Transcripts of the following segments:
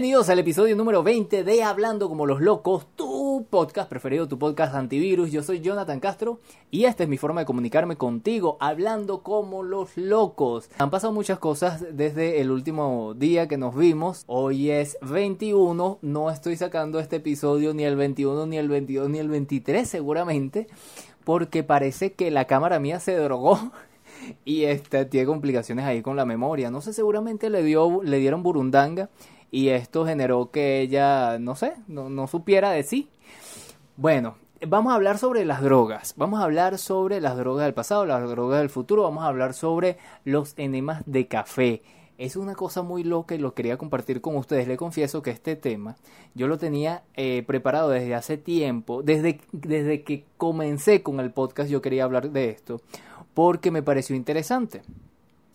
Bienvenidos al episodio número 20 de Hablando como los locos, tu podcast preferido, tu podcast antivirus. Yo soy Jonathan Castro y esta es mi forma de comunicarme contigo, hablando como los locos. Han pasado muchas cosas desde el último día que nos vimos. Hoy es 21, no estoy sacando este episodio ni el 21, ni el 22, ni el 23 seguramente, porque parece que la cámara mía se drogó y este tiene complicaciones ahí con la memoria. No sé, seguramente le dio le dieron burundanga y esto generó que ella, no sé, no, supiera de sí. Bueno, vamos a hablar sobre las drogas. Vamos a hablar sobre las drogas del pasado, las drogas del futuro. Vamos a hablar sobre los enemas de café. Es una cosa muy loca y lo quería compartir con ustedes. Le confieso que este tema yo lo tenía eh, preparado desde hace tiempo. Desde, desde que comencé con el podcast yo quería hablar de esto porque me pareció interesante.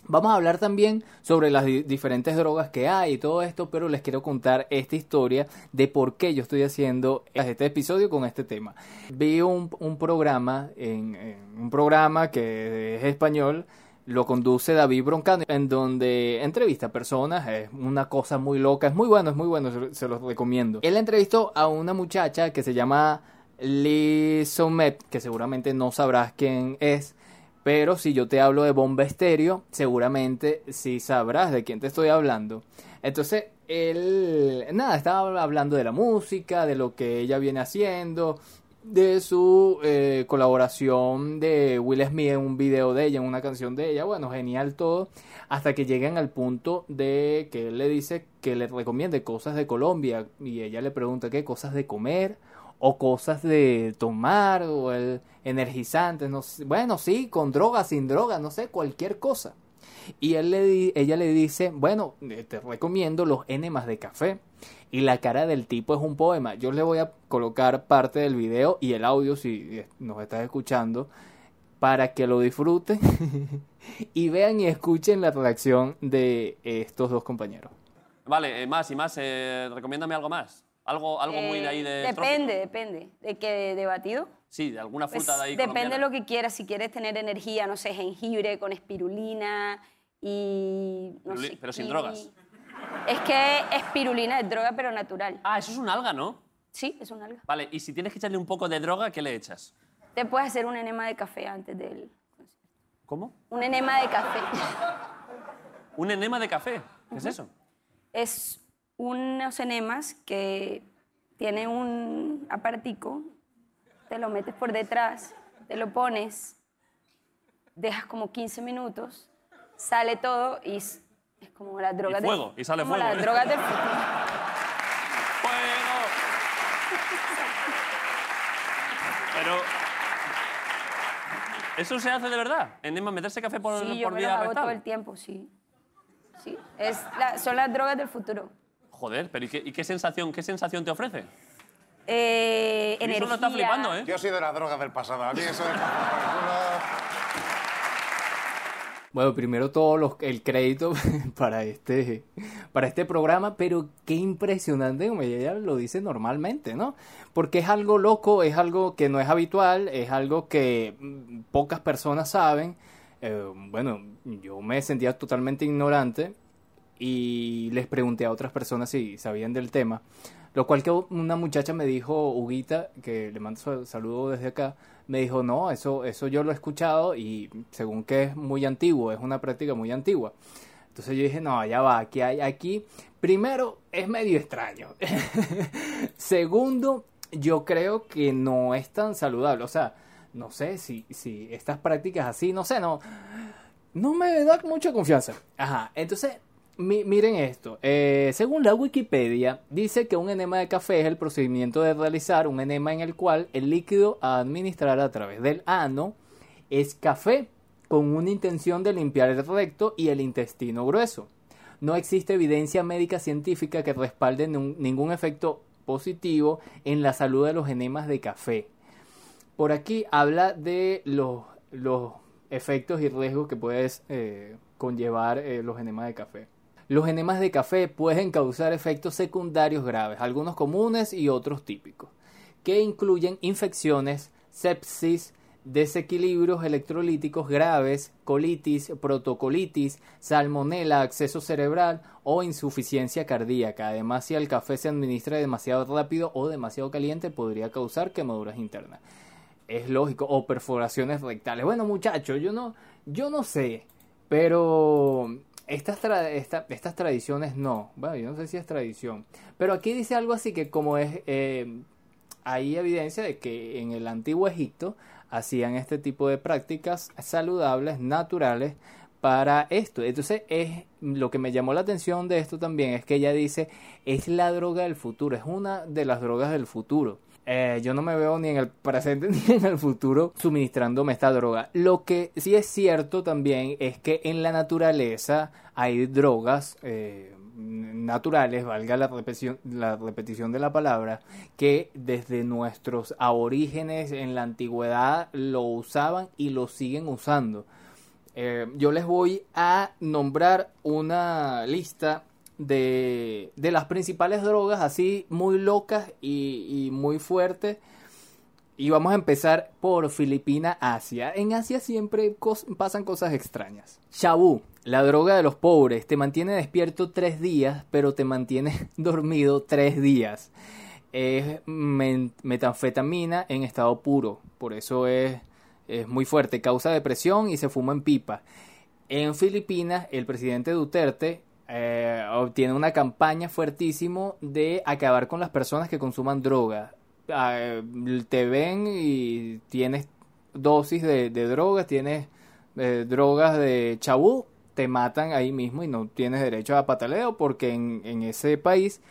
Vamos a hablar también sobre las diferentes drogas que hay y todo esto, pero les quiero contar esta historia de por qué yo estoy haciendo este episodio con este tema. Vi un, programa, en, un programa que es español, lo conduce David Broncano, en donde entrevista personas, es una cosa muy loca, es muy bueno, es muy bueno, se, los recomiendo. Él entrevistó a una muchacha que se llama Liz Somet, que seguramente no sabrás quién es, pero si yo te hablo de bomba estéreo, seguramente sí sabrás de quién te estoy hablando. Entonces, él, nada, estaba hablando de la música, de lo que ella viene haciendo, de su eh, colaboración de Will Smith en un video de ella, en una canción de ella. Bueno, genial todo. Hasta que llegan al punto de que él le dice que le recomiende cosas de Colombia. Y ella le pregunta qué cosas de comer o cosas de tomar o el energizante, no bueno, sí, con droga, sin droga, no sé, cualquier cosa. Y él le ella le dice, bueno, eh, te recomiendo los enemas de café. Y la cara del tipo es un poema. Yo le voy a colocar parte del video y el audio si nos estás escuchando para que lo disfruten y vean y escuchen la reacción de estos dos compañeros. Vale, eh, más y más, eh, recomiéndame algo más. Algo, algo muy de ahí de. Depende, depende. ¿De qué de batido? Sí, de alguna fruta pues de ahí. Depende de lo que quieras. Si quieres tener energía, no sé, jengibre con espirulina y. No sé, pero sin drogas. Es que espirulina es droga, pero natural. Ah, eso es un alga, ¿no? Sí, es un alga. Vale, y si tienes que echarle un poco de droga, ¿qué le echas? Te puedes hacer un enema de café antes del ¿Cómo? Un enema de café. ¿Un enema de café? ¿Qué es eso? Es unos enemas que tiene un aparatico, te lo metes por detrás, te lo pones, dejas como 15 minutos, sale todo y es, como la droga y fuego, y sale como fuego. La droga del futuro. ¡Fuego! Pero... ¿Eso se hace de verdad? ¿Enema meterse café por, sí, por yo me lo hago todo el tiempo, sí. Sí, es son las drogas del futuro. Joder, pero ¿y qué, sensación, qué sensación te ofrece? Eh, energía. Eso lo está flipando, ¿eh? Yo soy de la droga del pasado. A mí eso de Bueno, primero todo el crédito para este, para este programa, pero qué impresionante, como ella lo dice normalmente, ¿no? Porque es algo loco, es algo que no es habitual, es algo que mm, pocas personas saben. Eh, bueno, yo me sentía totalmente ignorante y les pregunté a otras personas si sabían del tema. Lo cual que una muchacha me dijo, Huguita, que le mando saludo desde acá, me dijo, no, eso, eso yo lo he escuchado y según que es muy antiguo, es una práctica muy antigua. Entonces yo dije, no, ya va, aquí hay, aquí, primero, es medio extraño. Segundo, yo creo que no es tan saludable. O sea, no sé si, si estas prácticas así, no sé, no, no me da mucha confianza. Ajá, entonces miren esto, eh, según la Wikipedia, dice que un enema de café es el procedimiento de realizar un enema en el cual el líquido a administrar a través del ano es café con una intención de limpiar el recto y el intestino grueso. No existe evidencia médica científica que respalde ningún efecto positivo en la salud de los enemas de café. Por aquí habla de los, los efectos y riesgos que puedes eh, conllevar eh, los enemas de café. Los enemas de café pueden causar efectos secundarios graves, algunos comunes y otros típicos, que incluyen infecciones, sepsis, desequilibrios electrolíticos graves, colitis, protocolitis, salmonela, acceso cerebral o insuficiencia cardíaca. Además, si el café se administra demasiado rápido o demasiado caliente, podría causar quemaduras internas. Es lógico, o perforaciones rectales. Bueno, muchachos, yo no, yo no sé, pero estas, estas tradiciones no. Bueno, yo no sé si es tradición. Pero aquí dice algo así que como es... eh, hay evidencia de que en el antiguo Egipto hacían este tipo de prácticas saludables, naturales para esto. Entonces, es lo que me llamó la atención de esto también es que ella dice es la droga del futuro, es una de las drogas del futuro. Eh, yo no me veo ni en el presente ni en el futuro suministrándome esta droga. Lo que sí es cierto también es que en la naturaleza hay drogas eh, naturales, valga la repetición, la repetición de la palabra, que desde nuestros aborígenes en la antigüedad lo usaban y lo siguen usando. Eh, yo les voy a nombrar una lista de, de las principales drogas así muy locas y, muy fuertes. Y vamos a empezar por Filipina, Asia. En Asia siempre pasan cosas extrañas. Shabu, la droga de los pobres, te mantiene despierto tres días, pero te mantiene dormido tres días. Es metanfetamina en estado puro, por eso es, es muy fuerte, causa depresión y se fuma en pipa. En Filipinas, el presidente Duterte eh, obtiene una campaña fuertísimo de acabar con las personas que consuman droga. Ah, te ven y tienes dosis de, drogas, tienes eh, drogas de chabú, te matan ahí mismo y no tienes derecho a pataleo porque en, ese país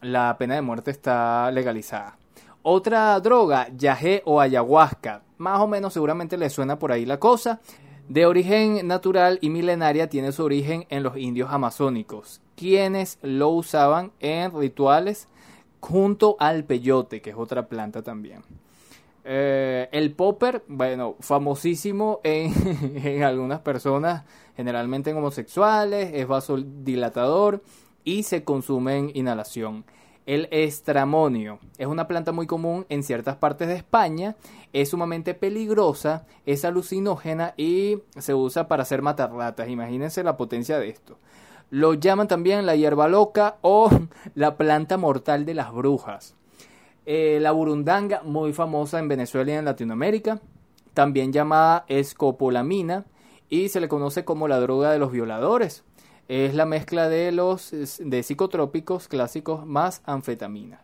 la pena de muerte está legalizada. Otra droga, yagé o ayahuasca. Más o menos seguramente le suena por ahí la cosa. De origen natural y milenaria tiene su origen en los indios amazónicos, quienes lo usaban en rituales junto al peyote, que es otra planta también. Eh, el popper, bueno, famosísimo en, en algunas personas, generalmente en homosexuales, es vasodilatador y se consume en inhalación. El estramonio es una planta muy común en ciertas partes de España, es sumamente peligrosa, es alucinógena y se usa para hacer matarratas. Imagínense la potencia de esto. Lo llaman también la hierba loca o la planta mortal de las brujas. Eh, la burundanga, muy famosa en Venezuela y en Latinoamérica, también llamada escopolamina y se le conoce como la droga de los violadores. Es la mezcla de los de psicotrópicos clásicos más anfetamina.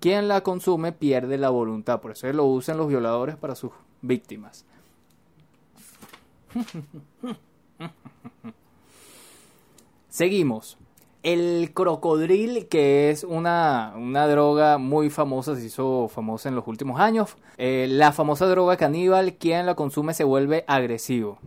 Quien la consume pierde la voluntad, por eso lo usan los violadores para sus víctimas. Seguimos. El crocodril, que es una, una droga muy famosa, se hizo famosa en los últimos años. Eh, la famosa droga caníbal, quien la consume se vuelve agresivo.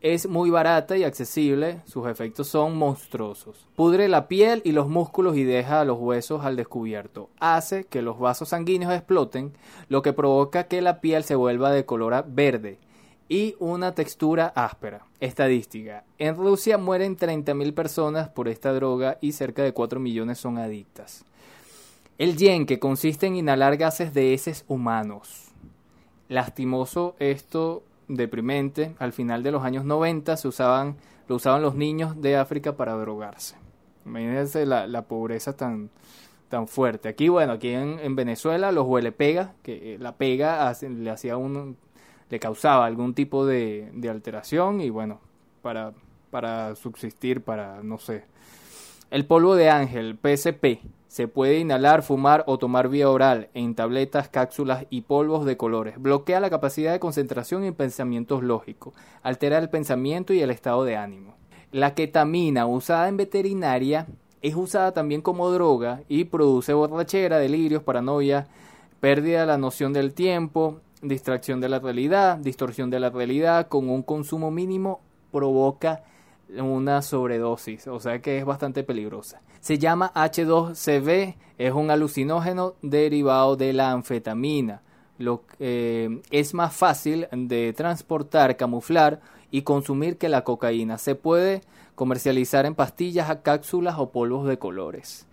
Es muy barata y accesible, sus efectos son monstruosos. Pudre la piel y los músculos y deja los huesos al descubierto. Hace que los vasos sanguíneos exploten, lo que provoca que la piel se vuelva de color verde y una textura áspera. Estadística. En Rusia mueren 30.000 personas por esta droga y cerca de 4 millones son adictas. El yen, que consiste en inhalar gases de heces humanos. Lastimoso esto, deprimente. Al final de los años 90 se usaban, lo usaban los niños de África para drogarse. Imagínense la, la pobreza tan, tan fuerte. Aquí, bueno, aquí en, en Venezuela los huele pega, que eh, la pega le hacía un le causaba algún tipo de, alteración y bueno, para, para subsistir, para no sé. El polvo de ángel, PSP, se puede inhalar, fumar o tomar vía oral en tabletas, cápsulas y polvos de colores. Bloquea la capacidad de concentración y pensamientos lógicos. Altera el pensamiento y el estado de ánimo. La ketamina, usada en veterinaria, es usada también como droga y produce borrachera, delirios, paranoia, pérdida de la noción del tiempo, distracción de la realidad, distorsión de la realidad, con un consumo mínimo provoca una sobredosis, o sea que es bastante peligrosa. Se llama H2CB, es un alucinógeno derivado de la anfetamina. Lo eh, es más fácil de transportar, camuflar y consumir que la cocaína. Se puede comercializar en pastillas, cápsulas o polvos de colores.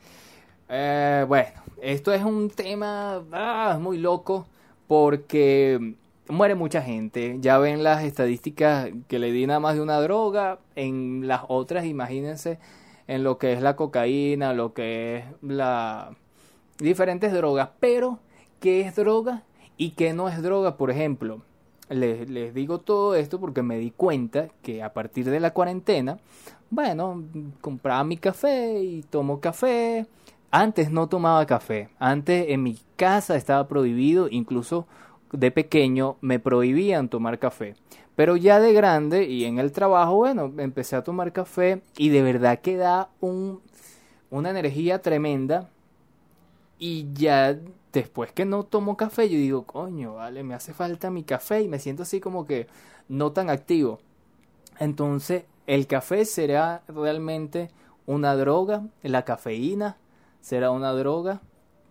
Eh, bueno, esto es un tema ah, muy loco porque muere mucha gente. Ya ven las estadísticas que le di nada más de una droga. En las otras, imagínense en lo que es la cocaína, lo que es la diferentes drogas. Pero, ¿qué es droga y qué no es droga? Por ejemplo, les, les digo todo esto porque me di cuenta que a partir de la cuarentena, bueno, compraba mi café y tomo café. Antes no tomaba café. Antes en mi casa estaba prohibido, incluso de pequeño me prohibían tomar café. Pero ya de grande y en el trabajo, bueno, empecé a tomar café y de verdad que da un, una energía tremenda. Y ya después que no tomo café, yo digo, coño, vale, me hace falta mi café y me siento así como que no tan activo. Entonces, el café será realmente una droga, la cafeína será una droga.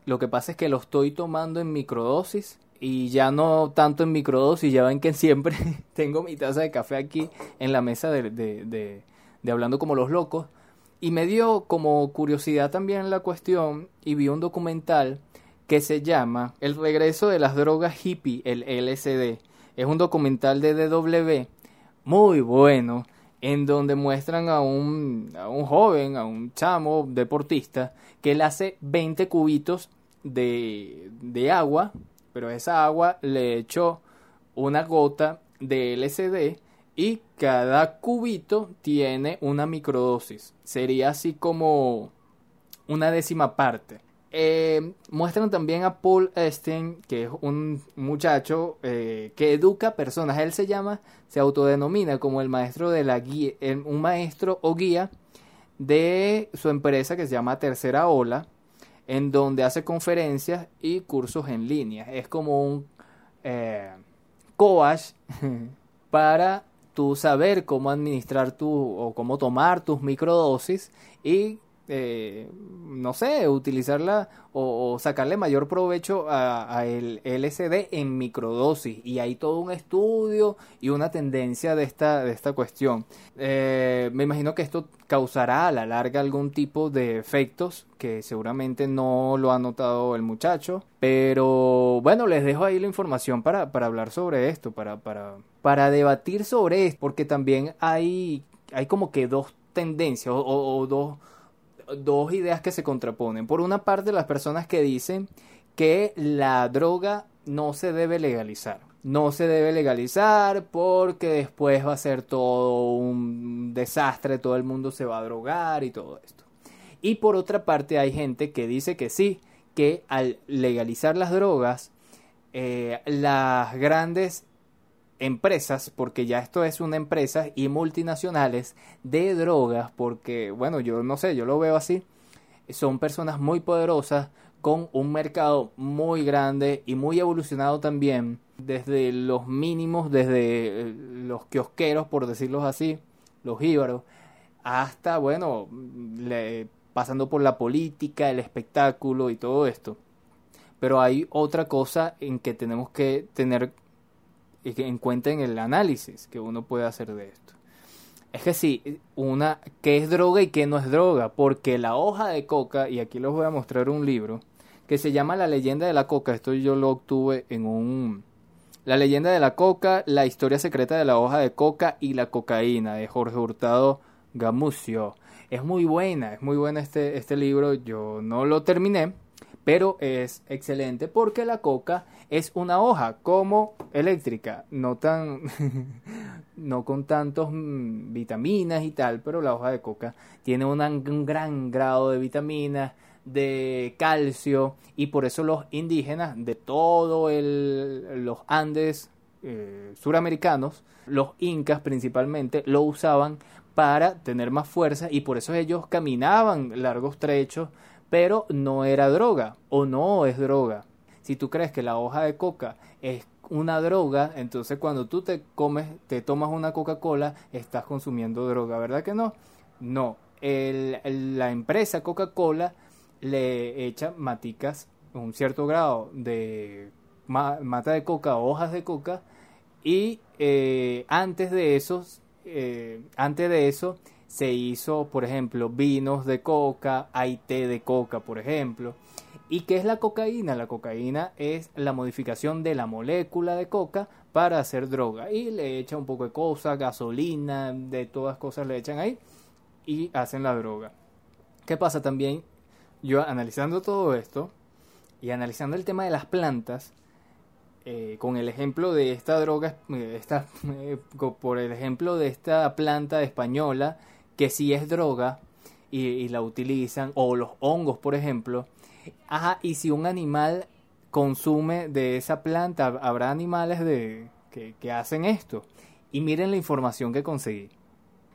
Lo que pasa es que lo estoy tomando en microdosis y ya no tanto en microdosis, ya ven que siempre tengo mi taza de café aquí en la mesa de, de, de, Hablando como los locos. Y me dio como curiosidad también la cuestión y vi un documental que se llama El regreso de las drogas hippie, el LSD. Es un documental de DW muy bueno en donde muestran a un, a un joven, a un chamo deportista, que él hace 20 cubitos de, de agua pero esa agua le echó una gota de LSD y cada cubito tiene una microdosis. Sería así como una décima parte. Eh, muestran también a Paul Esten, que es un muchacho eh, que educa personas. Él se llama, se autodenomina como el maestro de la guía, un maestro o guía de su empresa que se llama Tercera Ola en donde hace conferencias y cursos en línea. Es como un eh, coach para tú saber cómo administrar tu o cómo tomar tus microdosis y eh, no sé, utilizarla o, sacarle mayor provecho a, el LSD en microdosis. Y hay todo un estudio y una tendencia de esta, de esta cuestión. Eh, me imagino que esto causará a la larga algún tipo de efectos que seguramente no lo ha notado el muchacho. Pero bueno, les dejo ahí la información para, para hablar sobre esto, para, para, para debatir sobre esto, porque también hay, hay como que dos tendencias o dos dos ideas que se contraponen. Por una parte, las personas que dicen que la droga no se debe legalizar. No se debe legalizar porque después va a ser todo un desastre, todo el mundo se va a drogar y todo esto. Y por otra parte hay gente que dice que sí, que al legalizar las drogas, eh, las grandes empresas, porque ya esto es una empresa, y multinacionales de drogas, porque, bueno, yo no sé, yo lo veo así, son personas muy poderosas con un mercado muy grande y muy evolucionado también, desde los mínimos, desde eh, los kiosqueros, por decirlo así, los íbaros, hasta, bueno, pasando por la política, el espectáculo y todo esto. Pero hay otra cosa en que tenemos que tener en cuenta en el análisis que uno puede hacer de esto. Es que sí, una, ¿qué es droga y qué no es droga? Porque la hoja de coca, y aquí les voy a mostrar un libro, que se llama La leyenda de la coca, esto yo lo obtuve en un... La leyenda de la coca, la historia secreta de la hoja de coca y la cocaína, de Jorge Hurtado Gamucio. Es muy buena, es muy buena este, este libro, yo no lo terminé, pero es excelente porque la coca es una hoja como eléctrica, no tan no con tantos mm, vitaminas y tal, pero la hoja de coca tiene un gran grado de vitaminas, de calcio y por eso los indígenas de todo el, los Andes eh, suramericanos, los incas principalmente, lo usaban para tener más fuerza y por eso ellos caminaban largos trechos pero no era droga o no es droga. Si tú crees que la hoja de coca es una droga, entonces cuando tú te comes, te tomas una Coca-Cola, estás consumiendo droga, ¿verdad que no? No, la empresa Coca-Cola le echa maticas, un cierto grado de mata de coca, hojas de coca, y eh, antes de eso, eh, antes de eso, se hizo, por ejemplo, vinos de coca, hay té de coca, por ejemplo. ¿Y qué es la cocaína? La cocaína es la modificación de la molécula de coca para hacer droga. Y le echan un poco de cosas, gasolina, de todas cosas le echan ahí y hacen la droga. ¿Qué pasa también? Yo analizando todo esto y analizando el tema de las plantas, eh, con el ejemplo de esta droga, eh, esta, eh, por el ejemplo de esta planta española, que sí es droga y, y la utilizan, o los hongos, por ejemplo, Ajá, y si un animal consume de esa planta, habrá animales de, que, que hacen esto. Y miren la información que conseguí.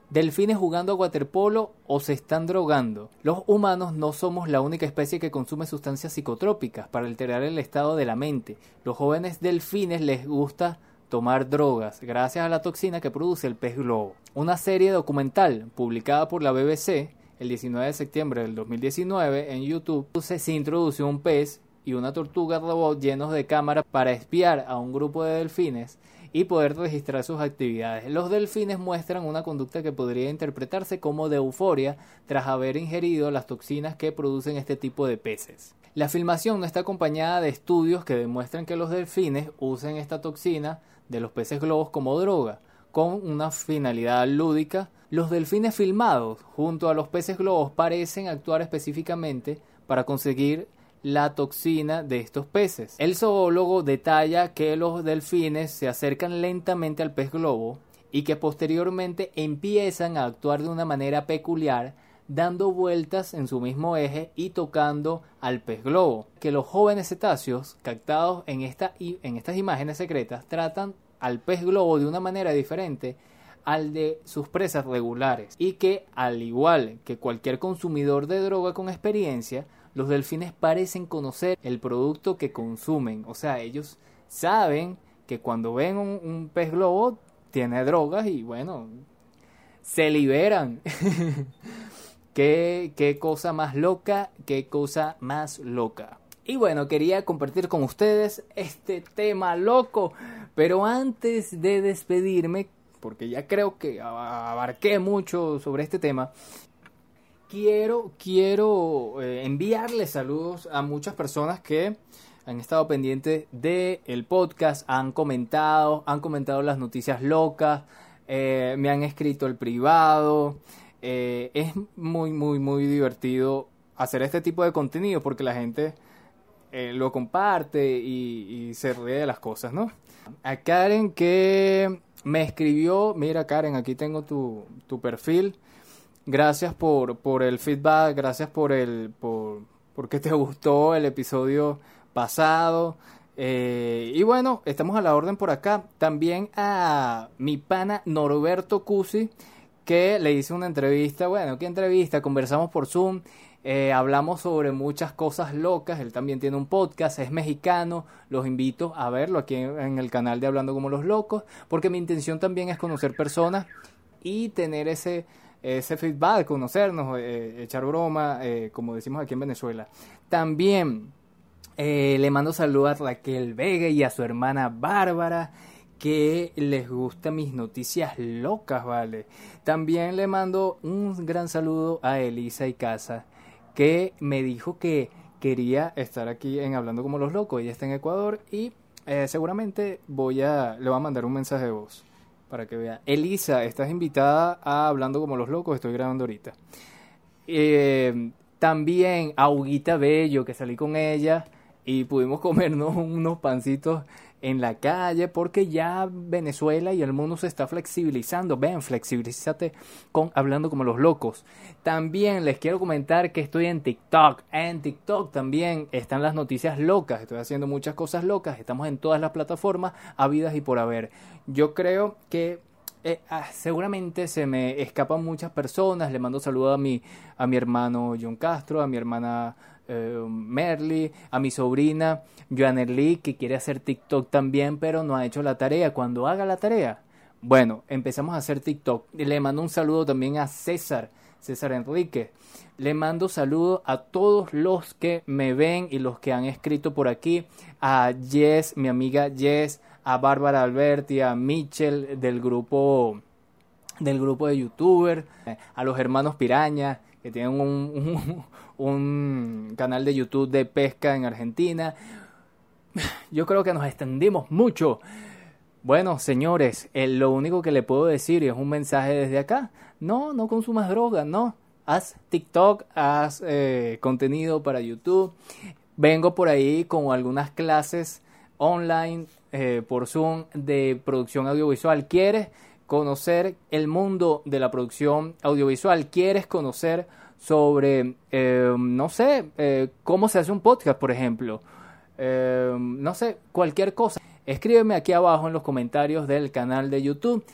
Delfines jugando a waterpolo o se están drogando. Los humanos no somos la única especie que consume sustancias psicotrópicas para alterar el estado de la mente. Los jóvenes delfines les gusta tomar drogas gracias a la toxina que produce el pez globo. Una serie documental publicada por la BBC el 19 de septiembre del 2019 en YouTube se introdució un pez y una tortuga robot llenos de cámaras para espiar a un grupo de delfines y poder registrar sus actividades. Los delfines muestran una conducta que podría interpretarse como de euforia tras haber ingerido las toxinas que producen este tipo de peces. La filmación no está acompañada de estudios que demuestran que los delfines usen esta toxina de los peces globos como droga, con una finalidad lúdica. Los delfines filmados junto a los peces globos parecen actuar específicamente para conseguir la toxina de estos peces. El zoólogo detalla que los delfines se acercan lentamente al pez globo y que posteriormente empiezan a actuar de una manera peculiar dando vueltas en su mismo eje y tocando al pez globo. Que los jóvenes cetáceos captados en, esta, en estas imágenes secretas tratan al pez globo de una manera diferente al de sus presas regulares y que al igual que cualquier consumidor de droga con experiencia los delfines parecen conocer el producto que consumen o sea ellos saben que cuando ven un, pez globo tiene drogas y bueno se liberan ¿Qué, cosa más loca qué cosa más loca y bueno, quería compartir con ustedes este tema loco. Pero antes de despedirme, porque ya creo que abarqué mucho sobre este tema, quiero, quiero eh, enviarles saludos a muchas personas que han estado pendientes del el podcast, han comentado, han comentado las noticias locas, eh, me han escrito el privado. Eh, es muy, muy, muy divertido hacer este tipo de contenido porque la gente eh, lo comparte y, se ríe de las cosas, ¿no? A Karen que me escribió, mira Karen, aquí tengo tu, tu perfil. Gracias por, por el feedback, gracias por el por porque te gustó el episodio pasado. Eh, y bueno, estamos a la orden por acá. También a mi pana Norberto Cusi, que le hice una entrevista. Bueno, ¿qué entrevista? Conversamos por Zoom eh, hablamos sobre muchas cosas locas. Él también tiene un podcast, es mexicano. Los invito a verlo aquí en el canal de Hablando como los Locos, porque mi intención también es conocer personas y tener ese, ese feedback, conocernos, eh, echar broma, eh, como decimos aquí en Venezuela. También le mando saludos a Raquel Vega y a su hermana Bárbara que les gustan mis noticias locas, ¿vale? También le mando un gran saludo a Elisa y Casa, que me dijo que quería estar aquí en Hablando como los locos. Ella está en Ecuador y eh, seguramente voy a, le voy a mandar un mensaje de voz para que vea. Elisa, estás invitada a Hablando como los locos, estoy grabando ahorita. Eh, también a Huguita Bello, que salí con ella y pudimos comernos unos pancitos en la calle porque ya Venezuela y el mundo se está flexibilizando. Ven, flexibilízate con hablando como los locos. También les quiero comentar que estoy en TikTok. En TikTok también están las noticias locas. Estoy haciendo muchas cosas locas. Estamos en todas las plataformas habidas y por haber. Yo creo que eh, ah, seguramente se me escapan muchas personas. Le mando saludos a mi, a mi hermano John Castro, a mi hermana eh, Merly, a mi sobrina Joanerly, que quiere hacer TikTok también, pero no ha hecho la tarea. Cuando haga la tarea, bueno, empezamos a hacer TikTok. Le mando un saludo también a César, César Enrique. Le mando saludos a todos los que me ven y los que han escrito por aquí. A Jess, mi amiga Jess, a Bárbara Alberti, a Mitchell del grupo del grupo de youtubers, a los hermanos Piraña, que tienen un, un canal de YouTube de pesca en Argentina. Yo creo que nos extendimos mucho. Bueno, señores, eh, lo único que le puedo decir y es un mensaje desde acá, no, no consumas droga, no. Haz TikTok, haz eh, contenido para YouTube. Vengo por ahí con algunas clases online eh, por Zoom de producción audiovisual. ¿Quieres conocer el mundo de la producción audiovisual? ¿Quieres conocer sobre, eh, no sé, eh, cómo se hace un podcast, por ejemplo? Eh, no sé, cualquier cosa. Escríbeme aquí abajo en los comentarios del canal de YouTube.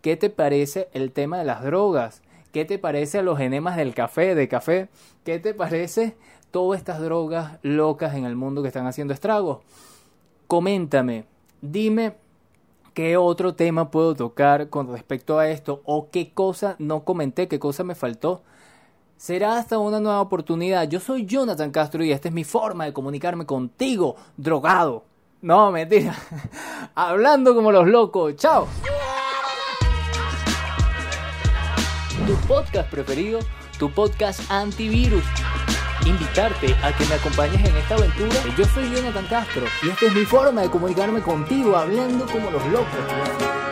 ¿Qué te parece el tema de las drogas? ¿Qué te parece los enemas del café, de café? ¿Qué te parece todas estas drogas locas en el mundo que están haciendo estragos? Coméntame, dime qué otro tema puedo tocar con respecto a esto o qué cosa no comenté, qué cosa me faltó. Será hasta una nueva oportunidad. Yo soy Jonathan Castro y esta es mi forma de comunicarme contigo, drogado. No, mentira. Hablando como los locos. Chao. Tu podcast preferido, tu podcast antivirus. Invitarte a que me acompañes en esta aventura. Yo soy Jonathan Castro y esta es mi forma de comunicarme contigo, hablando como los locos.